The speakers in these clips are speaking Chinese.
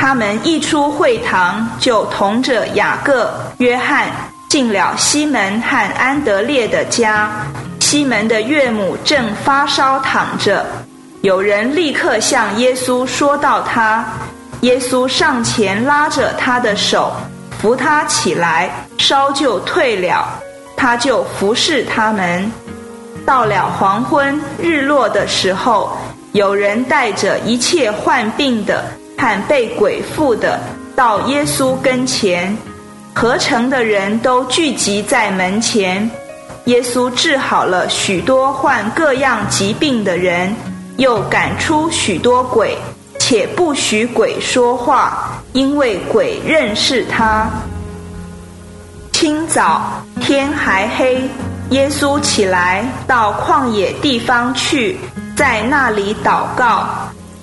他们一出会堂，就同着雅各、约翰进了西门和安德烈的家。西门的岳母正发烧躺着，有人立刻向耶稣说到他。耶稣上前拉着他的手，扶他起来，烧就退了。他就服侍他们。到了黄昏日落的时候，有人带着一切患病的看被鬼附的到耶稣跟前，合成的人都聚集在门前。耶稣治好了许多患各样疾病的人，又赶出许多鬼，且不许鬼说话，因为鬼认识他。清早天还黑，耶稣起来到旷野地方去，在那里祷告。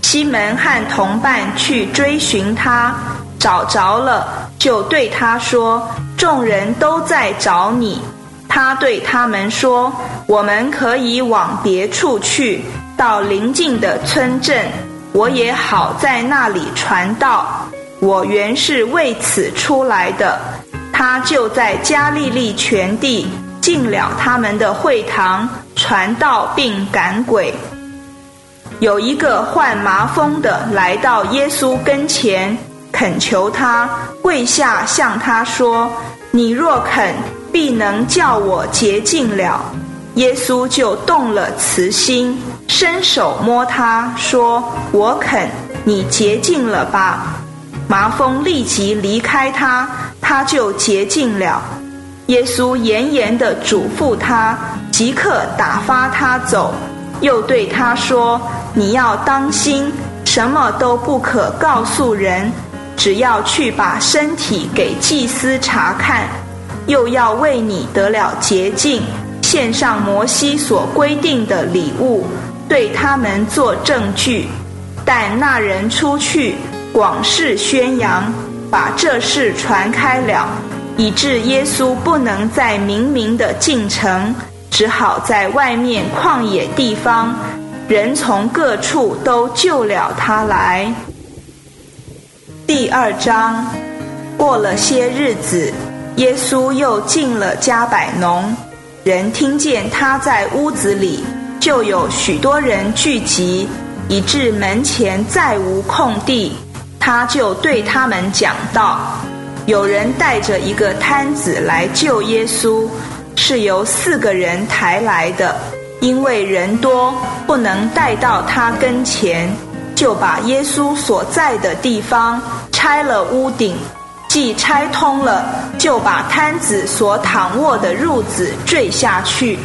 西门和同伴去追寻他，找着了，就对他说：“众人都在找你。”他对他们说：“我们可以往别处去，到邻近的村镇，我也好在那里传道。我原是为此出来的。”他就在加利利全地进了他们的会堂，传道并赶鬼。有一个患麻风的来到耶稣跟前，恳求他跪下向他说：“你若肯。”必能叫我洁净了。耶稣就动了慈心，伸手摸他，说：“我肯，你洁净了吧。”麻风立即离开他，他就洁净了。耶稣严严地嘱咐他，即刻打发他走，又对他说：“你要当心，什么都不可告诉人，只要去把身体给祭司查看。”又要为你得了洁净，献上摩西所规定的礼物，对他们做证据。但那人出去广示宣扬，把这事传开了，以致耶稣不能在明明的进城，只好在外面旷野地方，人从各处都救了他来。第二章，过了些日子。耶稣又进了加百农，人听见他在屋子里，就有许多人聚集，以致门前再无空地。他就对他们讲道：有人带着一个摊子来救耶稣，是由四个人抬来的，因为人多，不能带到他跟前，就把耶稣所在的地方拆了屋顶。既拆通了，就把摊子所躺卧的褥子坠下去。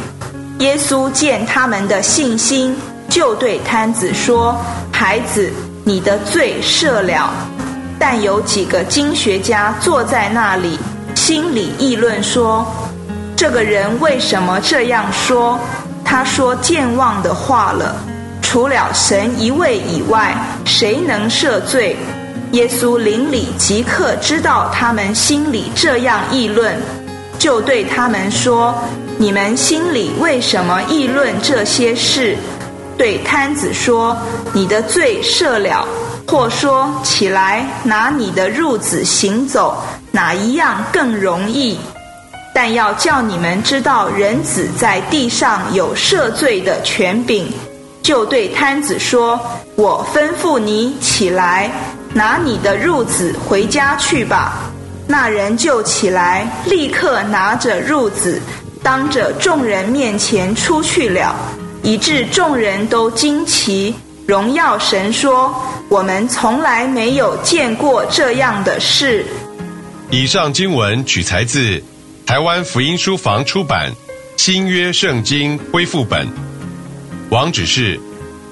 耶稣见他们的信心，就对摊子说：“孩子，你的罪赦了。”但有几个经学家坐在那里，心里议论说：“这个人为什么这样说？他说健忘的话了。除了神一位以外，谁能赦罪？”耶稣邻里即刻知道他们心里这样议论，就对他们说：“你们心里为什么议论这些事？”对摊子说：“你的罪赦了。”或说：“起来，拿你的褥子行走，哪一样更容易？”但要叫你们知道，人子在地上有赦罪的权柄，就对摊子说：“我吩咐你起来。”拿你的褥子回家去吧。那人就起来，立刻拿着褥子，当着众人面前出去了，以致众人都惊奇，荣耀神说：“我们从来没有见过这样的事。”以上经文取材自台湾福音书房出版《新约圣经恢复本》，网址是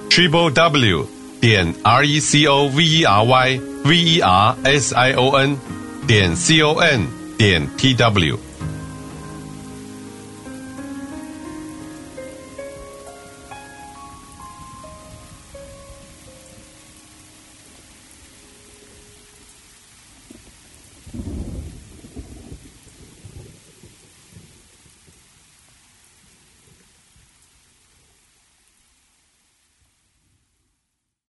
triple w。点 r e c o v e r y v e r s i o n 点 c o n 点 t w